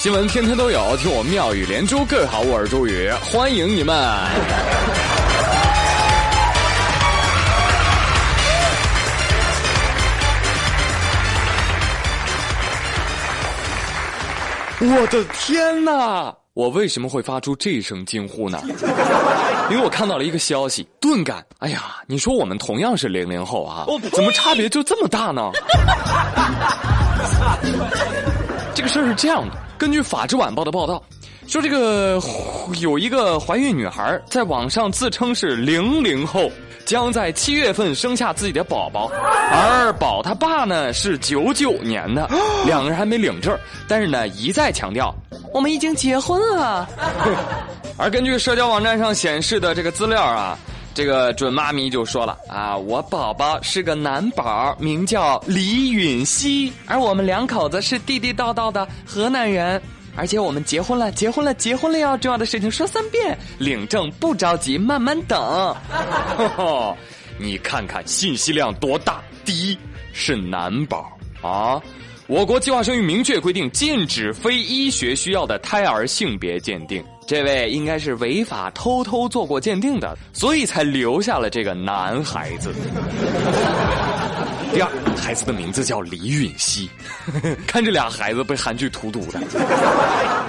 新闻天天都有，听我妙语连珠。各位好，我是朱宇，欢迎你们。我的天哪！我为什么会发出这声惊呼呢？因为我看到了一个消息，顿感，哎呀，你说我们同样是零零后啊，怎么差别就这么大呢？这个事儿是这样的，根据《法制晚报》的报道，说这个有一个怀孕女孩在网上自称是零零后。将在七月份生下自己的宝宝，而宝他爸呢是九九年的，两个人还没领证但是呢一再强调我们已经结婚了。而根据社交网站上显示的这个资料啊，这个准妈咪就说了啊，我宝宝是个男宝，名叫李允熙，而我们两口子是地地道道的河南人。而且我们结婚了，结婚了，结婚了哟！重要的事情说三遍，领证不着急，慢慢等。你看看信息量多大！第一是男宝啊，我国计划生育明确规定禁止非医学需要的胎儿性别鉴定。这位应该是违法偷偷做过鉴定的，所以才留下了这个男孩子。第二，孩子的名字叫李允熙，看这俩孩子被韩剧荼毒的。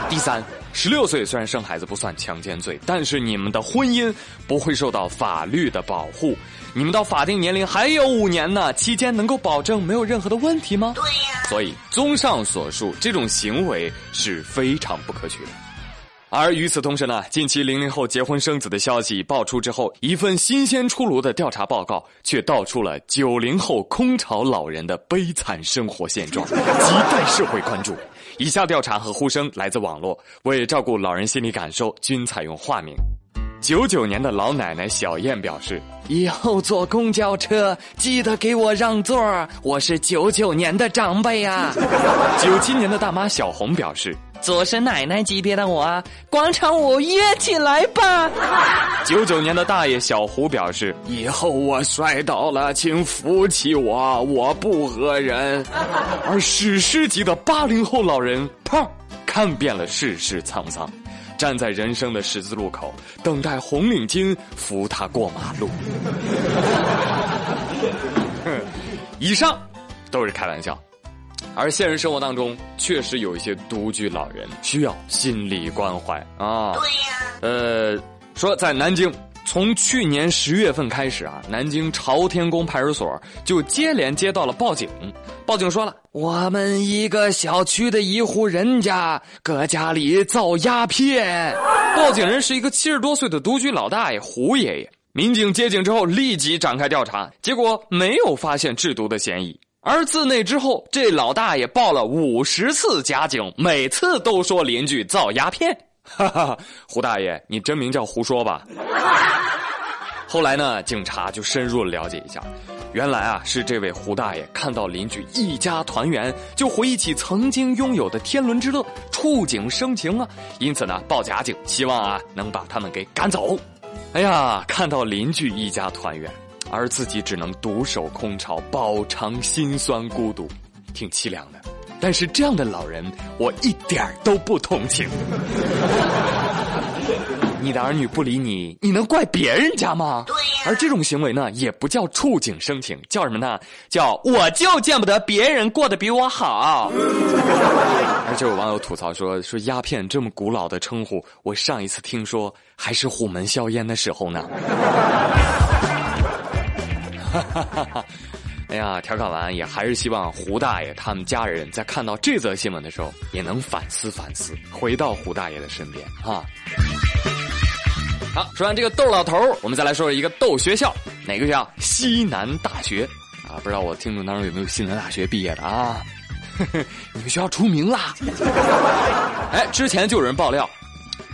第三，十六岁虽然生孩子不算强奸罪，但是你们的婚姻不会受到法律的保护，你们到法定年龄还有五年呢，期间能够保证没有任何的问题吗？对呀。所以，综上所述，这种行为是非常不可取的。而与此同时呢，近期零零后结婚生子的消息爆出之后，一份新鲜出炉的调查报告却道出了九零后空巢老人的悲惨生活现状，亟待社会关注。以下调查和呼声来自网络，为照顾老人心理感受，均采用化名。九九年的老奶奶小燕表示：“以后坐公交车记得给我让座，我是九九年的长辈呀。”九七年的大妈小红表示。做是奶奶级别的我，广场舞约起来吧。九九年的大爷小胡表示：“以后我摔倒了，请扶起我，我不讹人。”而史诗级的八零后老人，砰，看遍了世事沧桑，站在人生的十字路口，等待红领巾扶他过马路。以上都是开玩笑。而现实生活当中，确实有一些独居老人需要心理关怀啊。对呀。呃，说在南京，从去年十月份开始啊，南京朝天宫派出所就接连接到了报警。报警说了，我们一个小区的一户人家搁家里造鸦片。报警人是一个七十多岁的独居老大爷胡爷爷。民警接警之后，立即展开调查，结果没有发现制毒的嫌疑。而自那之后，这老大爷报了五十次假警，每次都说邻居造鸦片。哈哈，胡大爷，你真名叫胡说吧？后来呢，警察就深入了解一下，原来啊是这位胡大爷看到邻居一家团圆，就回忆起曾经拥有的天伦之乐，触景生情啊，因此呢报假警，希望啊能把他们给赶走。哎呀，看到邻居一家团圆。而自己只能独守空巢，饱尝辛酸孤独，挺凄凉的。但是这样的老人，我一点都不同情。你的儿女不理你，你能怪别人家吗？对呀。而这种行为呢，也不叫触景生情，叫什么呢？叫我就见不得别人过得比我好。而且有网友吐槽说：“说鸦片这么古老的称呼，我上一次听说还是虎门销烟的时候呢。”哈哈哈哎呀，调侃完也还是希望胡大爷他们家人在看到这则新闻的时候，也能反思反思，回到胡大爷的身边啊。好，说完这个逗老头我们再来说说一个逗学校，哪个学校？西南大学啊！不知道我听众当中有没有西南大学毕业的啊？你们学校出名啦！哎，之前就有人爆料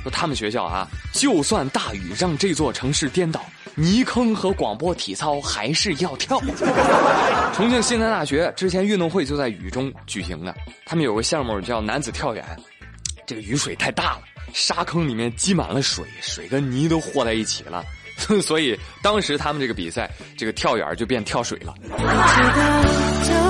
说他们学校啊，就算大雨让这座城市颠倒。泥坑和广播体操还是要跳。重庆西南大学之前运动会就在雨中举行的，他们有个项目叫男子跳远，这个雨水太大了，沙坑里面积满了水，水跟泥都和在一起了，所以当时他们这个比赛，这个跳远就变跳水了。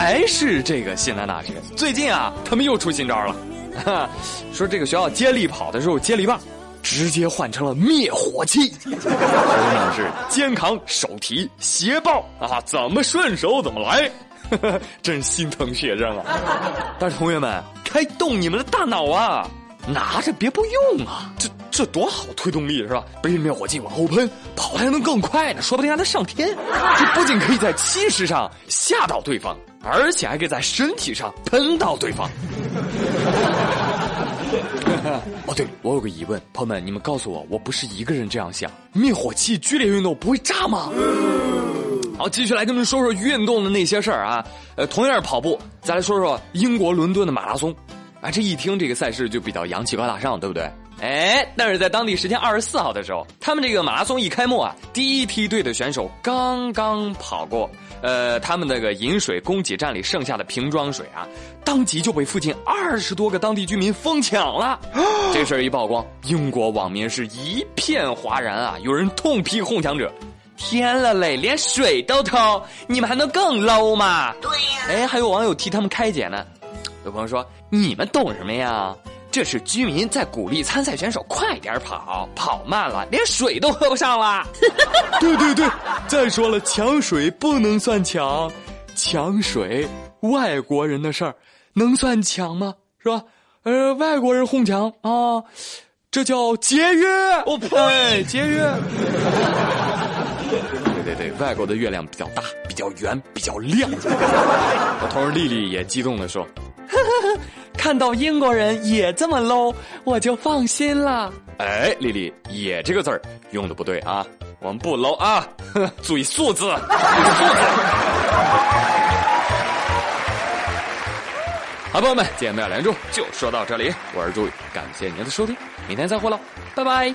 还是这个西南大学。最近啊，他们又出新招了，说这个学校接力跑的时候接力棒直接换成了灭火器，说的是肩扛手提斜抱啊，怎么顺手怎么来，真心疼学生啊！但是同学们，开动你们的大脑啊，拿着别不用啊，这这多好推动力是吧？背着灭火器往后喷，跑还能更快呢，说不定还能上天。这不仅可以在气势上吓到对方，而且还可以在身体上喷到对方。哦，对，我有个疑问，朋友们，你们告诉我，我不是一个人这样想。灭火器剧烈运动不会炸吗？好，继续来跟你们说说运动的那些事儿啊。呃，同样是跑步，再来说说英国伦敦的马拉松。啊，这一听这个赛事就比较洋气高大上，对不对？哎，但是在当地时间二十四号的时候，他们这个马拉松一开幕啊，第一梯队的选手刚刚跑过，呃，他们那个饮水供给站里剩下的瓶装水啊，当即就被附近二十多个当地居民疯抢了。这事儿一曝光，英国网民是一片哗然啊！有人痛批哄抢者：“天了嘞，连水都偷，你们还能更 low 吗？”对呀。哎，还有网友替他们开解呢。有朋友说：“你们懂什么呀？”这是居民在鼓励参赛选手快点跑，跑慢了连水都喝不上了。对对对，再说了，抢水不能算抢，抢水外国人的事儿能算抢吗？是吧？呃，外国人哄抢啊，这叫节约。我呸，节约。对对对，外国的月亮比较大，比较圆，比较亮。我同事丽丽也激动的说。看到英国人也这么 low，我就放心了。哎，丽丽，“也”这个字儿用的不对啊，我们不 low 啊，注意素质。好，朋友们，今天没有连住就说到这里，我是朱宇，感谢您的收听，明天再会喽，拜拜。